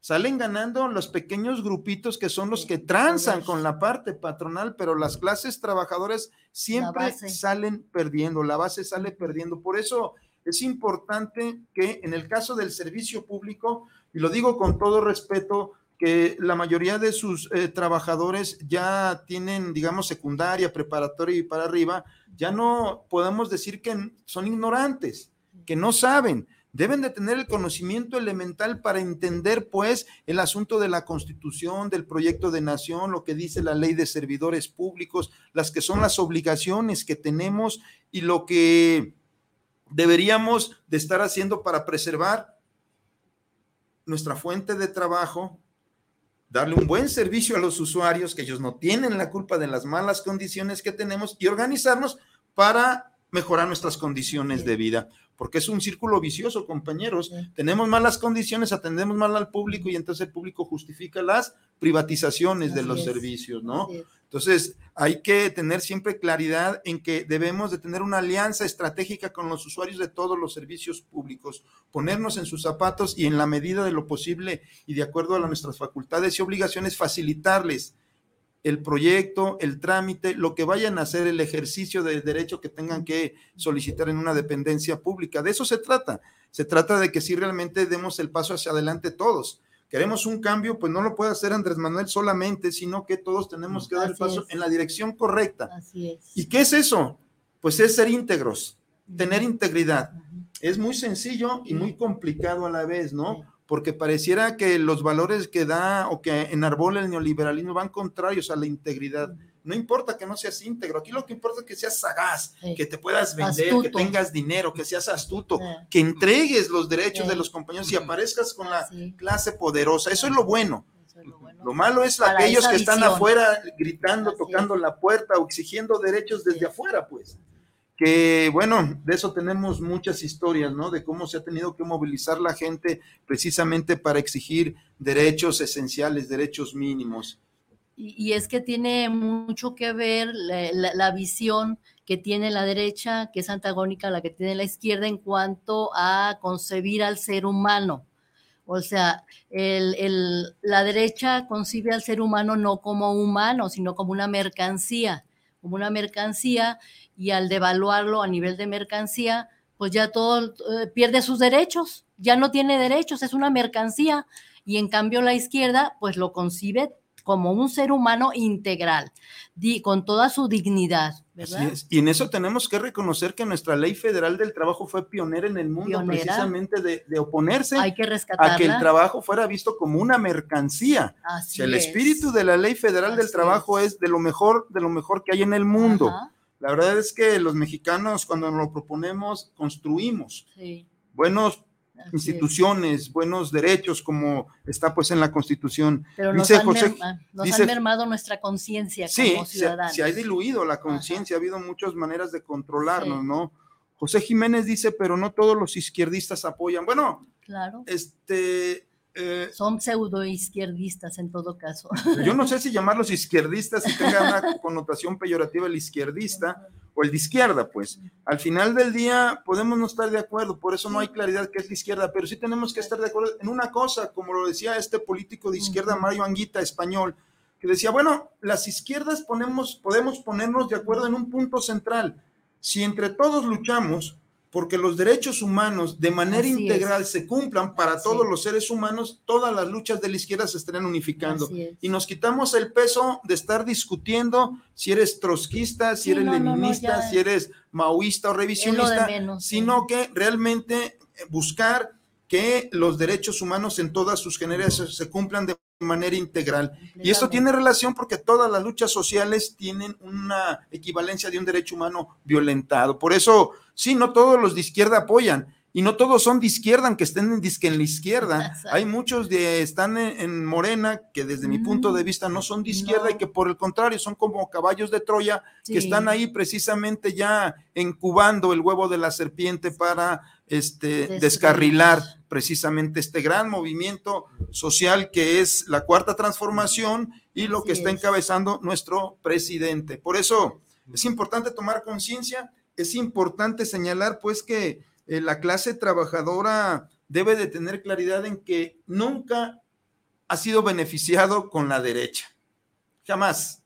Speaker 5: Salen ganando los pequeños grupitos que son los que transan con la parte patronal, pero las clases trabajadoras siempre salen perdiendo, la base sale perdiendo. Por eso es importante que en el caso del servicio público, y lo digo con todo respeto, que la mayoría de sus eh, trabajadores ya tienen, digamos, secundaria, preparatoria y para arriba, ya no podemos decir que son ignorantes, que no saben. Deben de tener el conocimiento elemental para entender, pues, el asunto de la constitución, del proyecto de nación, lo que dice la ley de servidores públicos, las que son las obligaciones que tenemos y lo que deberíamos de estar haciendo para preservar nuestra fuente de trabajo, darle un buen servicio a los usuarios, que ellos no tienen la culpa de las malas condiciones que tenemos y organizarnos para mejorar nuestras condiciones de vida, porque es un círculo vicioso, compañeros. Tenemos malas condiciones, atendemos mal al público y entonces el público justifica las privatizaciones de los servicios, ¿no? Entonces, hay que tener siempre claridad en que debemos de tener una alianza estratégica con los usuarios de todos los servicios públicos, ponernos en sus zapatos y en la medida de lo posible y de acuerdo a nuestras facultades y obligaciones, facilitarles el proyecto, el trámite, lo que vayan a hacer, el ejercicio de derecho que tengan que solicitar en una dependencia pública. De eso se trata. Se trata de que si realmente demos el paso hacia adelante todos queremos un cambio, pues no lo puede hacer Andrés Manuel solamente, sino que todos tenemos que dar el paso en la dirección correcta.
Speaker 7: Así es.
Speaker 5: ¿Y qué es eso? Pues es ser íntegros, tener integridad. Es muy sencillo y muy complicado a la vez, ¿no? Porque pareciera que los valores que da o que enarbola el neoliberalismo van contrarios a la integridad. No importa que no seas íntegro, aquí lo que importa es que seas sagaz, que te puedas vender, que tengas dinero, que seas astuto, que entregues los derechos de los compañeros y aparezcas con la clase poderosa. Eso es lo bueno. lo, malo es aquellos que están afuera gritando, tocando la puerta o exigiendo derechos desde afuera, pues. Que bueno, de eso tenemos muchas historias, ¿no? De cómo se ha tenido que movilizar la gente precisamente para exigir derechos esenciales, derechos mínimos
Speaker 7: y, es que tiene mucho que ver la, visión que tiene la derecha, que es antagónica a la que tiene la izquierda en cuanto a concebir al ser humano. O sea, la derecha concibe al ser humano no como humano, sino como una mercancía, como una mercancía, y al devaluarlo a nivel de mercancía, pues ya todo eh, pierde sus derechos, ya no tiene derechos, es una mercancía, y en cambio la izquierda, pues lo concibe como un ser humano integral, con toda su dignidad. ¿verdad?
Speaker 5: Y en eso tenemos que reconocer que nuestra ley federal del trabajo fue pionera en el mundo, precisamente de, oponerse
Speaker 7: Hay que
Speaker 5: a que el trabajo fuera visto como una mercancía. el espíritu de la ley federal del trabajo es. de lo mejor, de lo mejor que hay en el mundo. La verdad es que los mexicanos, cuando nos lo proponemos, construimos buenos instituciones, buenos derechos, como está pues en la Constitución.
Speaker 7: Pero nos, han, mermado nuestra conciencia como ciudadanos.
Speaker 5: Se, se, ha diluido la conciencia, ha habido muchas maneras de controlarnos, ¿no? José Jiménez dice, pero no todos los izquierdistas apoyan. Bueno,
Speaker 7: claro.
Speaker 5: este,
Speaker 7: eh, Son pseudo izquierdistas en todo caso.
Speaker 5: Yo no sé si llamarlos izquierdistas si tenga una connotación peyorativa el izquierdista o el de izquierda, pues. Al final del día podemos no estar de acuerdo, por eso no hay claridad que es la izquierda, pero sí tenemos que estar de acuerdo en una cosa, como lo decía este político de izquierda, Mario Anguita, español, que decía, bueno, las izquierdas ponemos, podemos ponernos de acuerdo en un punto central. Si entre todos luchamos porque los derechos humanos de manera
Speaker 7: Así
Speaker 5: integral
Speaker 7: es.
Speaker 5: se cumplan para
Speaker 7: Así
Speaker 5: todos
Speaker 7: es.
Speaker 5: los seres humanos, todas las luchas de la izquierda se estarán unificando.
Speaker 7: Es.
Speaker 5: Y nos quitamos el peso de estar discutiendo si eres trotskista, si
Speaker 7: Sí,
Speaker 5: eres
Speaker 7: no, no, no,
Speaker 5: leninista, si eres maoísta o revisionista,
Speaker 7: menos, sí.
Speaker 5: sino que realmente buscar que los derechos humanos en todas sus generaciones se cumplan de manera integral. Y esto tiene relación porque todas las luchas sociales tienen una equivalencia de un derecho humano violentado. Por eso, sí, no todos los de izquierda apoyan. Y no todos son de izquierda, aunque estén en, disque en la izquierda.
Speaker 7: Exacto.
Speaker 5: Hay muchos de están en, en Morena que desde mi punto de vista no son de izquierda
Speaker 7: No.
Speaker 5: y que por el contrario son como caballos de Troya
Speaker 7: Sí.
Speaker 5: que están ahí precisamente ya incubando el huevo de la serpiente para este,
Speaker 7: Destruir.
Speaker 5: descarrilar precisamente este gran movimiento social que es la cuarta transformación y lo que está
Speaker 7: es.
Speaker 5: encabezando nuestro presidente. Por eso es importante tomar conciencia, es importante señalar pues que eh, la clase trabajadora debe de tener claridad en que nunca ha sido beneficiado con la derecha. Jamás.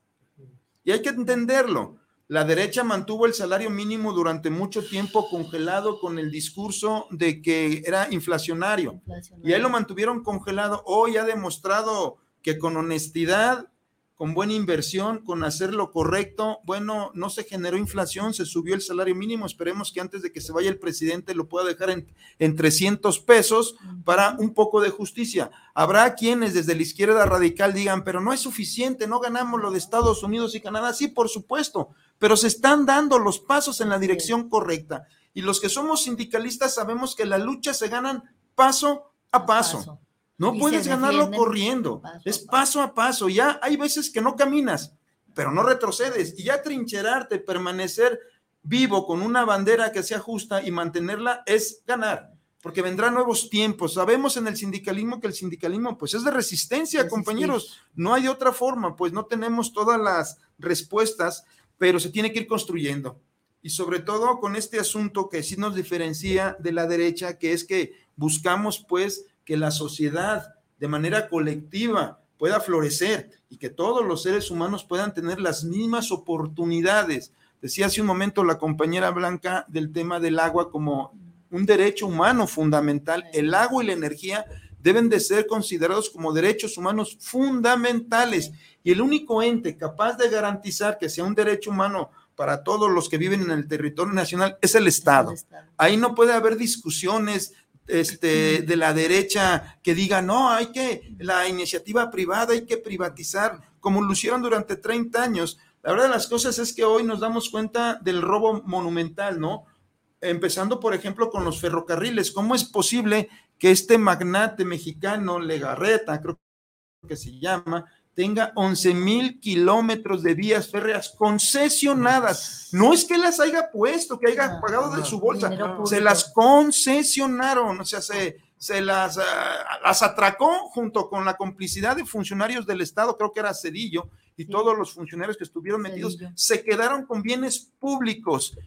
Speaker 5: Y hay que entenderlo. La derecha mantuvo el salario mínimo durante mucho tiempo congelado con el discurso de que era inflacionario. Y ahí lo mantuvieron congelado. Hoy ha demostrado que con honestidad, con buena inversión, con hacer lo correcto, bueno, no se generó inflación, se subió el salario mínimo. Esperemos que antes de que se vaya el presidente lo pueda dejar en, en 300 pesos para un poco de justicia. Habrá quienes desde la izquierda radical digan, pero no es suficiente, no ganamos lo de Estados Unidos y Canadá. Sí, por supuesto, pero se están dando los pasos en la dirección correcta. Y los que somos sindicalistas sabemos que la lucha se ganan paso a paso. No
Speaker 7: Y
Speaker 5: puedes ganarlo corriendo,
Speaker 7: paso
Speaker 5: es
Speaker 7: paso.
Speaker 5: a paso. Ya hay veces que no caminas, pero no retrocedes. Y ya trincherarte, permanecer vivo con una bandera que sea justa y mantenerla es ganar, porque vendrán nuevos tiempos. Sabemos en el sindicalismo que el sindicalismo pues es de resistencia,
Speaker 7: Resistir.
Speaker 5: compañeros. No hay otra forma, pues no tenemos todas las respuestas, pero se tiene que ir construyendo. Y sobre todo con este asunto que sí nos diferencia de la derecha, que es que buscamos pues que la sociedad de manera colectiva pueda florecer y que todos los seres humanos puedan tener las mismas oportunidades. Decía hace un momento la compañera Blanca del tema del agua como un derecho humano fundamental. El agua y la energía deben de ser considerados como derechos humanos fundamentales y el único ente capaz de garantizar que sea un derecho humano para todos los que viven en el territorio nacional es el Estado. Ahí no puede haber discusiones este, de la derecha que diga, no, hay que, la iniciativa privada hay que privatizar, como lo hicieron durante 30 años. La verdad de las cosas es que hoy nos damos cuenta del robo monumental, ¿no? Empezando, por ejemplo, con los ferrocarriles. ¿Cómo es posible que este magnate mexicano, Legarreta, creo que se llama, tenga 11 mil kilómetros de vías férreas concesionadas? No es que las haya puesto, que haya pagado de su bolsa, se las concesionaron, o sea, se, se las, ah, las atracó junto con la complicidad de funcionarios del Estado, creo que era Cedillo, y
Speaker 7: Sí.
Speaker 5: todos los funcionarios que estuvieron metidos,
Speaker 7: Cedillo.
Speaker 5: se quedaron con bienes públicos.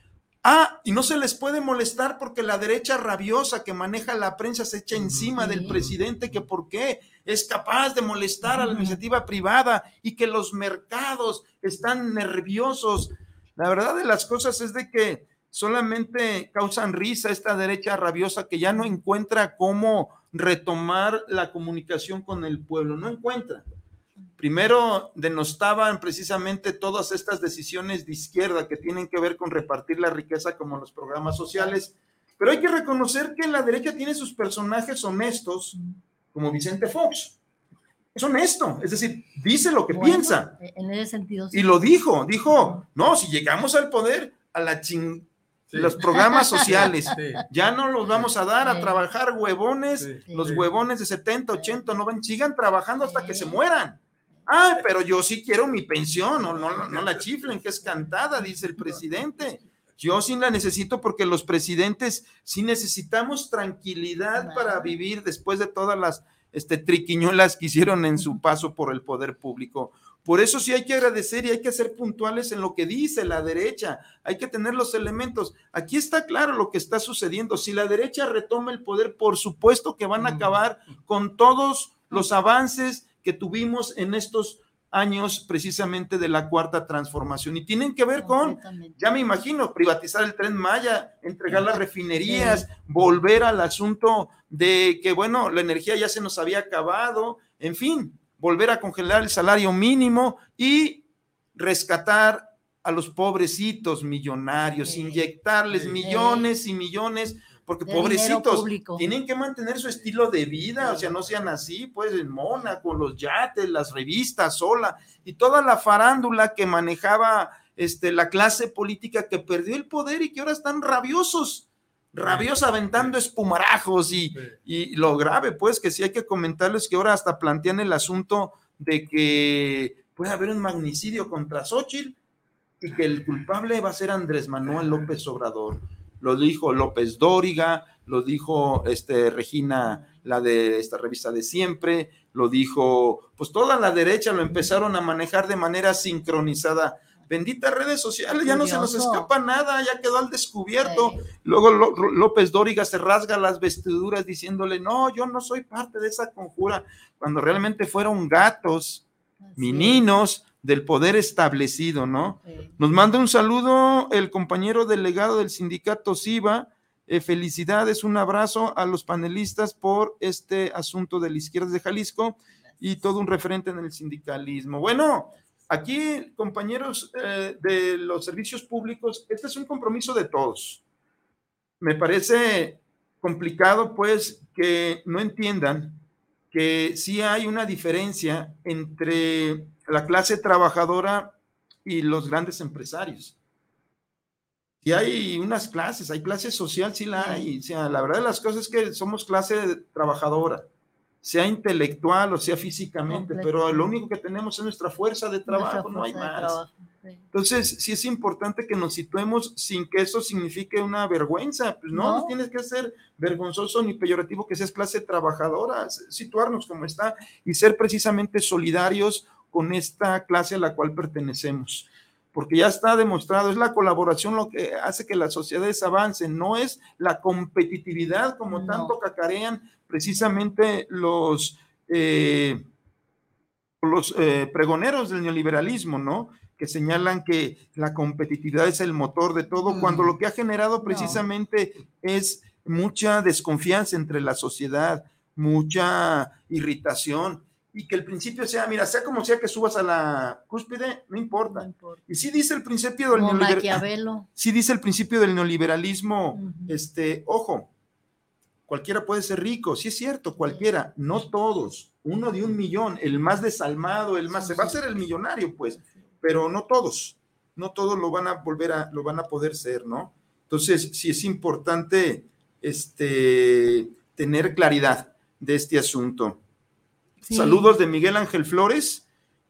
Speaker 5: Ah, y no se les puede molestar porque la derecha rabiosa que maneja la prensa se echa encima del presidente, que por qué es capaz de molestar a la iniciativa privada y que los mercados están nerviosos. La verdad de las cosas es de que solamente causan risa esta derecha rabiosa que ya no encuentra cómo retomar la comunicación con el pueblo, no encuentra. Primero denostaban precisamente todas estas decisiones de izquierda que tienen que ver con repartir la riqueza como los programas sociales, pero hay que reconocer que la derecha tiene sus personajes honestos, como Vicente Fox. Es honesto, es decir, dice lo que
Speaker 7: Bueno,
Speaker 5: piensa.
Speaker 7: En ese sentido, sí.
Speaker 5: Y lo dijo, dijo, no, si llegamos al poder, a la ching...
Speaker 6: Sí.
Speaker 5: Los programas sociales,
Speaker 6: Sí.
Speaker 5: ya no los vamos a dar a trabajar huevones,
Speaker 6: Sí.
Speaker 5: los
Speaker 6: Sí.
Speaker 5: huevones de 70, 80, 90, sigan trabajando hasta que se
Speaker 7: Sí.
Speaker 5: mueran. Ah, pero yo sí quiero mi pensión, no, no, no la chiflen, que es cantada, dice el presidente. Yo sí la necesito porque los presidentes sí necesitamos tranquilidad para vivir después de todas las este, triquiñuelas que hicieron en su paso por el poder público. Por eso sí hay que agradecer y hay que ser puntuales en lo que dice la derecha. Hay que tener los elementos. Aquí está claro lo que está sucediendo. Si la derecha retoma el poder, por supuesto que van a acabar con todos los avances que tuvimos en estos años precisamente de la cuarta transformación. Y tienen que ver con, ya me imagino, privatizar el tren Maya, entregar las refinerías, volver al asunto de que, bueno, la energía ya se nos había acabado, en fin, volver a congelar el salario mínimo y rescatar a los pobrecitos millonarios, inyectarles millones y millones porque pobrecitos tienen que mantener su estilo de vida, o sea, no sean así, pues en Mónaco, los yates, las revistas, sola, y toda la farándula que manejaba este, la clase política que perdió el poder y que ahora están rabiosos, rabiosos aventando espumarajos y, y lo grave, pues, que sí hay que comentarles que ahora hasta plantean el asunto de que puede haber un magnicidio contra Xochitl y que el culpable va a ser Andrés Manuel López Obrador lo dijo López Dóriga, lo dijo este, Regina, la de esta revista de siempre, lo dijo, pues toda la derecha lo empezaron a manejar de manera sincronizada. Benditas redes sociales, ya no se nos escapa nada, ya quedó al descubierto. Luego López Dóriga se rasga las vestiduras diciéndole, no, yo no soy parte de esa conjura, cuando realmente fueron gatos, meninos, del poder establecido, ¿no? Nos manda un saludo el compañero delegado del sindicato SIVA. Eh, felicidades, un abrazo a los panelistas por este asunto de la izquierda de Jalisco y todo un referente en el sindicalismo. Bueno, aquí, compañeros eh, de los servicios públicos, este es un compromiso de todos. Me parece complicado, pues, que no entiendan que sí hay una diferencia entre la clase trabajadora y los grandes empresarios. Y hay unas clases, hay clase social, sí la hay. O sea, la verdad de las cosas es que somos clase trabajadora, sea intelectual o sea físicamente, pero lo único que tenemos es nuestra fuerza de trabajo, no hay más. Entonces, sí es importante que nos situemos sin que eso signifique una vergüenza. Pues no, no, tienes que ser vergonzoso ni peyorativo que seas clase trabajadora, situarnos como está y ser precisamente solidarios con esta clase a la cual pertenecemos. Porque ya está demostrado, es la colaboración lo que hace que las sociedades avancen, no es la competitividad como tanto cacarean precisamente los, eh, los eh, pregoneros del neoliberalismo, ¿no? que señalan que la competitividad es el motor de todo, cuando lo que ha generado precisamente es mucha desconfianza entre la sociedad, mucha irritación, y que el principio sea, mira, sea como sea que subas a la cúspide, no importa. Y sí dice el principio del neoliberalismo. Sí dice el principio del neoliberalismo, este, ojo, cualquiera puede ser rico, sí es cierto, cualquiera, no todos, uno de un millón, el más desalmado, el más, se va a ser el millonario, pues, pero no todos, no todos lo van a volver a, lo van a poder ser, ¿no? Entonces, sí es importante, este, tener claridad de este asunto. Saludos de Miguel Ángel Flores.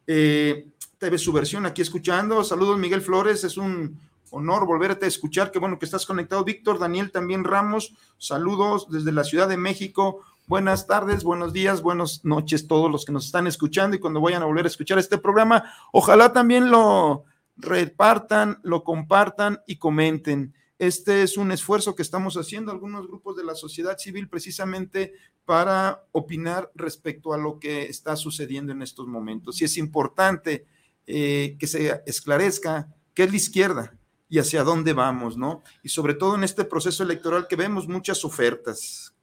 Speaker 5: Eh, TV su versión aquí escuchando. Saludos, Miguel Flores. Es un honor volverte a escuchar. Qué bueno que estás conectado. Víctor Daniel también Ramos. Saludos desde la Ciudad de México. Buenas tardes, buenos días, buenas noches todos los que nos están escuchando y cuando vayan a volver a escuchar este programa, ojalá también lo repartan, lo compartan y comenten. Este es un esfuerzo que estamos haciendo algunos grupos de la sociedad civil precisamente para opinar respecto a lo que está sucediendo en estos momentos. Y es importante eh, que se esclarezca qué es la izquierda y hacia dónde vamos, ¿no? Y sobre todo en este proceso electoral que vemos muchas ofertas.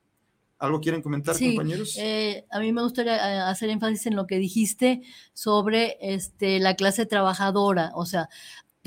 Speaker 5: ¿Algo quieren comentar, compañeros?
Speaker 7: Eh, a mí me gustaría eh, hacer énfasis en lo que dijiste sobre este, la clase trabajadora. O sea,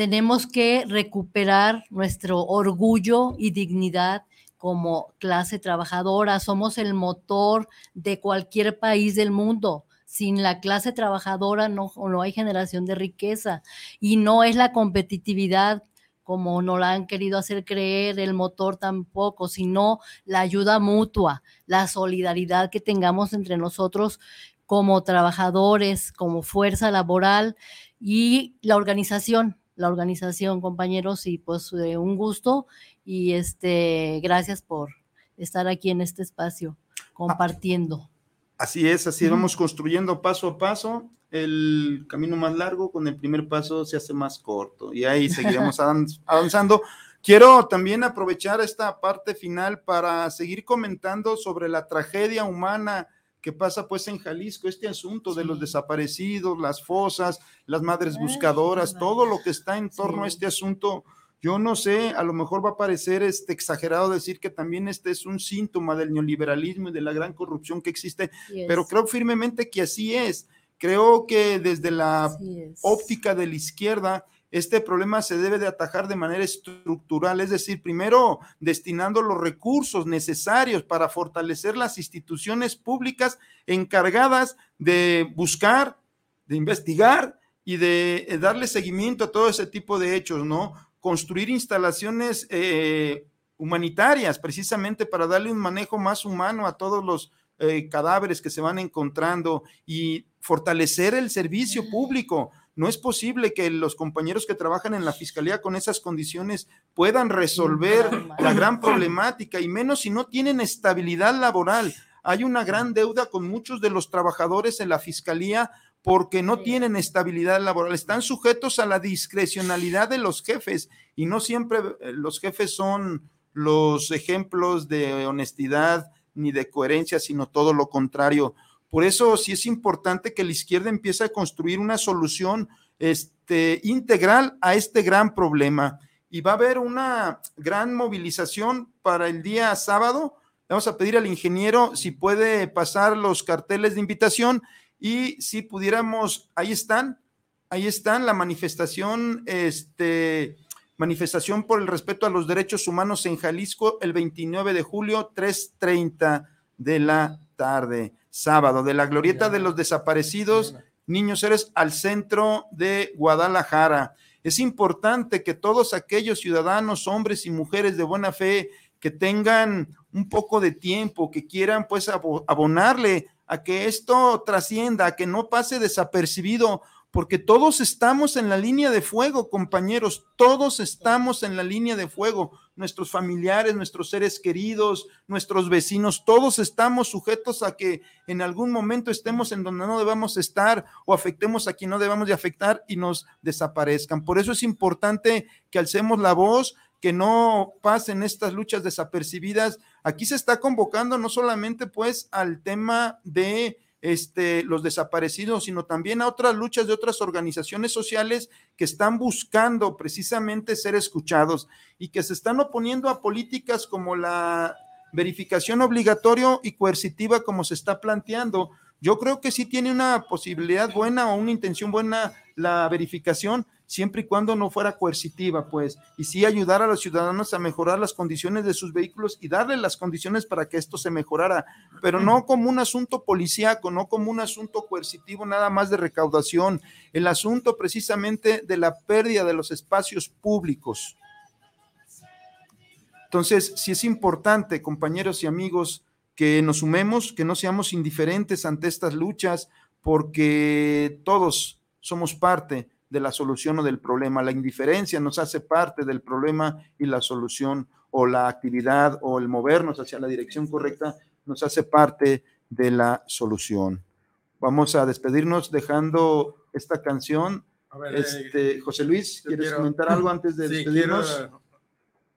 Speaker 7: tenemos que recuperar nuestro orgullo y dignidad como clase trabajadora. Somos el motor de cualquier país del mundo. Sin la clase trabajadora no, no hay generación de riqueza y no es la competitividad como nos la han querido hacer creer, el motor tampoco, sino la ayuda mutua, la solidaridad que tengamos entre nosotros como trabajadores, como fuerza laboral y la organización, la organización, compañeros, y pues eh, un gusto y este, gracias por estar aquí en este espacio compartiendo.
Speaker 5: Así es, así vamos construyendo paso a paso el camino más largo, con el primer paso se hace más corto y ahí seguiremos avanzando. Quiero también aprovechar esta parte final para seguir comentando sobre la tragedia humana que pasa pues en Jalisco, este asunto de los desaparecidos, las fosas, las madres buscadoras, todo lo que está en torno a este asunto, yo no sé, a lo mejor va a parecer este exagerado decir que también este es un síntoma del neoliberalismo y de la gran corrupción que existe, pero creo firmemente que así es. Creo que desde la óptica de la izquierda, este problema se debe de atajar de manera estructural, es decir, primero destinando los recursos necesarios para fortalecer las instituciones públicas encargadas de buscar, de investigar y de eh, darle seguimiento a todo ese tipo de hechos, ¿no? Construir instalaciones eh, humanitarias precisamente para darle un manejo más humano a todos los eh, cadáveres que se van encontrando y fortalecer el servicio público no es posible que los compañeros que trabajan en la fiscalía con esas condiciones puedan resolver la gran problemática y menos si no tienen estabilidad laboral. Hay una gran deuda con muchos de los trabajadores en la fiscalía porque no tienen estabilidad laboral, están sujetos a la discrecionalidad de los jefes y no siempre eh, los jefes son los ejemplos de honestidad ni de coherencia, sino todo lo contrario. Por eso sí es importante que la izquierda empiece a construir una solución este, integral a este gran problema. Y va a haber una gran movilización para el día sábado. Vamos a pedir al ingeniero si puede pasar los carteles de invitación y si pudiéramos, ahí están, ahí están la manifestación, este, manifestación por el respeto a los derechos humanos en Jalisco el 29 de julio, 3.30 de la tarde sábado, de la glorieta de los desaparecidos, niños eres al centro de Guadalajara. Es importante que todos aquellos ciudadanos, hombres y mujeres de buena fe, que tengan un poco de tiempo, que quieran pues abonarle a que esto trascienda, a que no pase desapercibido, porque todos estamos en la línea de fuego, compañeros, todos estamos en la línea de fuego, nuestros familiares, nuestros seres queridos, nuestros vecinos, todos estamos sujetos a que en algún momento estemos en donde no debamos estar o afectemos a quien no debamos de afectar y nos desaparezcan. Por eso es importante que alcemos la voz, que no pasen estas luchas desapercibidas. Aquí se está convocando no solamente pues al tema de este, los desaparecidos, sino también a otras luchas de otras organizaciones sociales que están buscando precisamente ser escuchados y que se están oponiendo a políticas como la verificación obligatoria y coercitiva como se está planteando. Yo creo que sí tiene una posibilidad buena o una intención buena la verificación, siempre y cuando no fuera coercitiva, pues, y sí ayudar a los ciudadanos a mejorar las condiciones de sus vehículos y darle las condiciones para que esto se mejorara, pero no como un asunto policíaco, no como un asunto coercitivo, nada más de recaudación, el asunto precisamente de la pérdida de los espacios públicos. Entonces, sí es importante, compañeros y amigos, que nos sumemos, que no seamos indiferentes ante estas luchas, porque todos somos parte de la solución o del problema. La indiferencia nos hace parte del problema y la solución o la actividad o el movernos hacia la dirección correcta nos hace parte de la solución. Vamos a despedirnos dejando esta canción. este, eh, José Luis, ¿quieres comentar algo antes de despedirnos?
Speaker 6: Quiero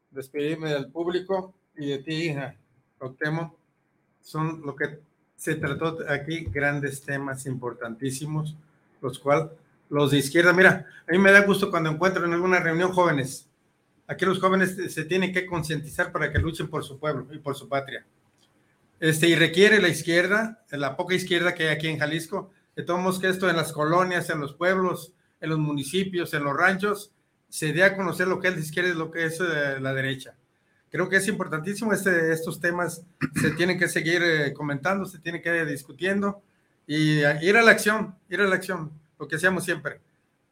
Speaker 6: despedirme del público y de ti, Octemo. Son lo que se trató aquí, grandes temas importantísimos, los cuales los de izquierda, mira, a mí me da gusto cuando encuentro en alguna reunión jóvenes. Aquí los jóvenes se tienen que concientizar para que luchen por su pueblo y por su patria. Este, y requiere la izquierda, la poca izquierda que hay aquí en Jalisco, que tomemos que esto en las colonias, en los pueblos, en los municipios, en los ranchos, se dé a conocer lo que es la izquierda y lo que es eh, la derecha. Creo que es importantísimo, este, estos temas se tienen que seguir eh, comentando, se tienen que ir discutiendo y eh, ir a la acción, ir a la acción lo que hacemos siempre.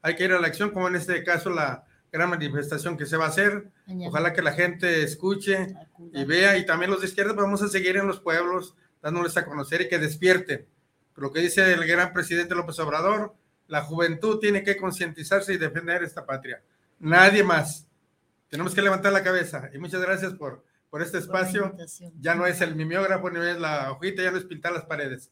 Speaker 6: Hay que ir a la acción, como en este caso la gran manifestación que se va a hacer. Ojalá que la gente escuche y vea, y también los de izquierda vamos a seguir en los pueblos, dándoles a conocer y que despierten. Lo que dice el gran presidente López Obrador, la juventud tiene que concientizarse y defender esta patria. Nadie más. Tenemos que levantar la cabeza. Y muchas gracias por, por este espacio. Ya no es el mimeógrafo, ni es la hojita, ya no es pintar las paredes.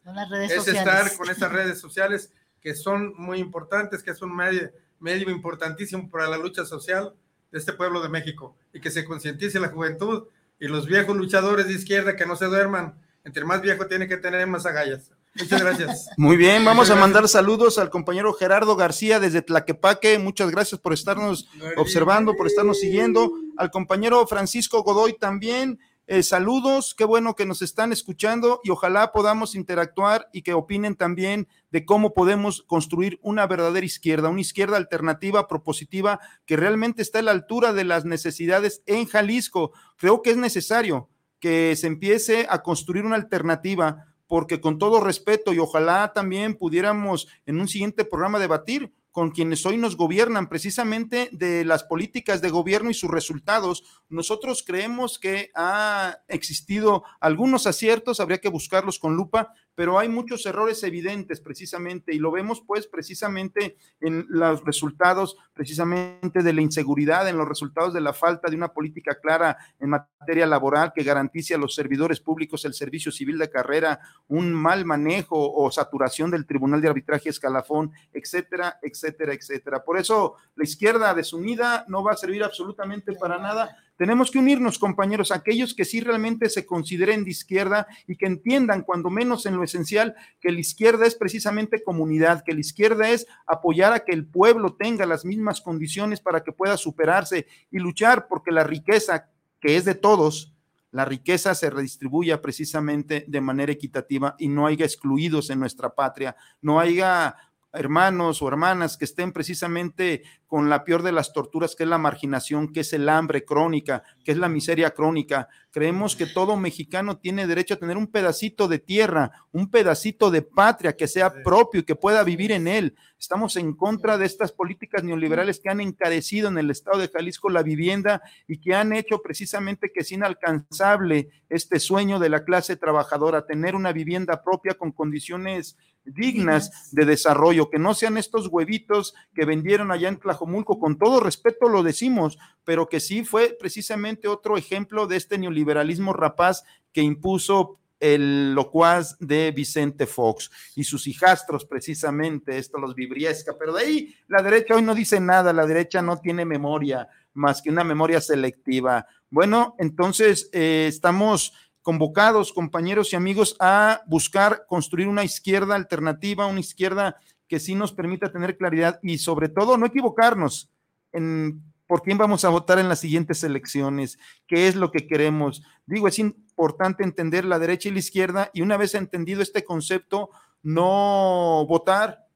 Speaker 6: es estar con estas redes sociales que son muy importantes, que es un medio, medio importantísimo para la lucha social de este pueblo de México y que se concientice la juventud y los viejos luchadores de izquierda que no se duerman entre más viejo tiene que tener más agallas. Muchas gracias.
Speaker 5: Muy bien, vamos a mandar saludos al compañero Gerardo García desde Tlaquepaque. Muchas gracias por estarnos observando, por estarnos siguiendo. Al compañero Francisco Godoy también. Eh, saludos, qué bueno que nos están escuchando y ojalá podamos interactuar y que opinen también de cómo podemos construir una verdadera izquierda, una izquierda alternativa, propositiva, que realmente está a la altura de las necesidades en Jalisco. Creo que es necesario que se empiece a construir una alternativa porque con todo respeto y ojalá también pudiéramos en un siguiente programa debatir con quienes hoy nos gobiernan, precisamente de las políticas de gobierno y sus resultados. Nosotros creemos que ha existido algunos aciertos, habría que buscarlos con lupa, pero hay muchos errores evidentes precisamente y lo vemos pues precisamente en los resultados precisamente de la inseguridad, en los resultados de la falta de una política clara en materia laboral que garantice a los servidores públicos el servicio civil de carrera, un mal manejo o saturación del Tribunal de Arbitraje Escalafón, etcétera, etcétera, etcétera. Por eso la izquierda desunida no va a servir absolutamente para nada tenemos que unirnos, compañeros, aquellos que sí realmente se consideren de izquierda y que entiendan, cuando menos en lo esencial, que la izquierda es precisamente comunidad, que la izquierda es apoyar a que el pueblo tenga las mismas condiciones para que pueda superarse y luchar porque la riqueza, que es de todos, la riqueza se redistribuya precisamente de manera equitativa y no haya excluidos en nuestra patria, no haya hermanos o hermanas que estén precisamente con la peor de las torturas, que es la marginación, que es el hambre crónica, que es la miseria crónica. Creemos que todo mexicano tiene derecho a tener un pedacito de tierra, un pedacito de patria que sea propio y que pueda vivir en él. Estamos en contra de estas políticas neoliberales que han encarecido en el estado de Jalisco la vivienda y que han hecho precisamente que es inalcanzable este sueño de la clase trabajadora, tener una vivienda propia con condiciones dignas de desarrollo, que no sean estos huevitos que vendieron allá en Tlajomulco, con todo respeto lo decimos, pero que sí fue precisamente otro ejemplo de este neoliberalismo rapaz que impuso el locuaz de Vicente Fox y sus hijastros precisamente, esto los vibriesca, pero de ahí la derecha hoy no dice nada, la derecha no tiene memoria más que una memoria selectiva. Bueno, entonces eh, estamos convocados, compañeros y amigos, a buscar construir una izquierda alternativa, una izquierda que sí nos permita tener claridad y sobre todo no equivocarnos en por quién vamos a votar en las siguientes elecciones, qué es lo que queremos. Digo, es importante entender la derecha y la izquierda y una vez entendido este concepto, no votar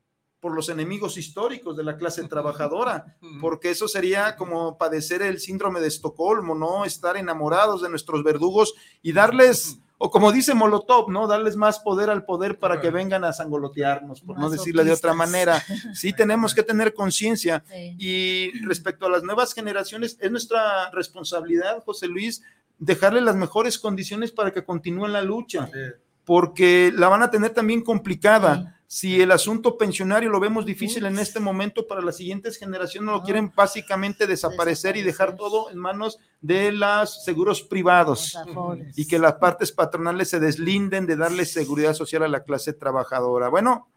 Speaker 5: por los enemigos históricos de la clase trabajadora, porque eso sería como padecer el síndrome de Estocolmo, ¿no? Estar enamorados de nuestros verdugos y darles, o como dice Molotov, ¿no? Darles más poder al poder para que vengan a sangolotearnos, por no decirlo de otra manera. Sí tenemos que tener conciencia. Y respecto a las nuevas generaciones, es nuestra responsabilidad, José Luis, dejarle las mejores condiciones para que continúen la lucha, porque la van a tener también complicada si el asunto pensionario lo vemos difícil en este momento para las siguientes generaciones, lo quieren básicamente desaparecer y dejar todo en manos de los seguros privados. Y que las partes patronales se deslinden de darle seguridad social a la clase trabajadora. Bueno,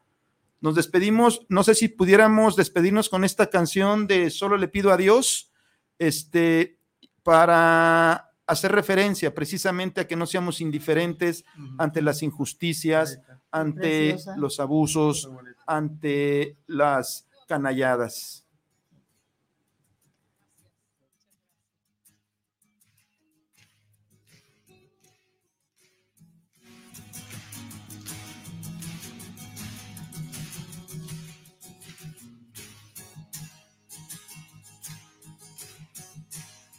Speaker 5: nos despedimos. No sé si pudiéramos despedirnos con esta canción de Solo le pido a Dios, este, para hacer referencia precisamente a que no seamos indiferentes ante las injusticias, ante los abusos, ante las canalladas.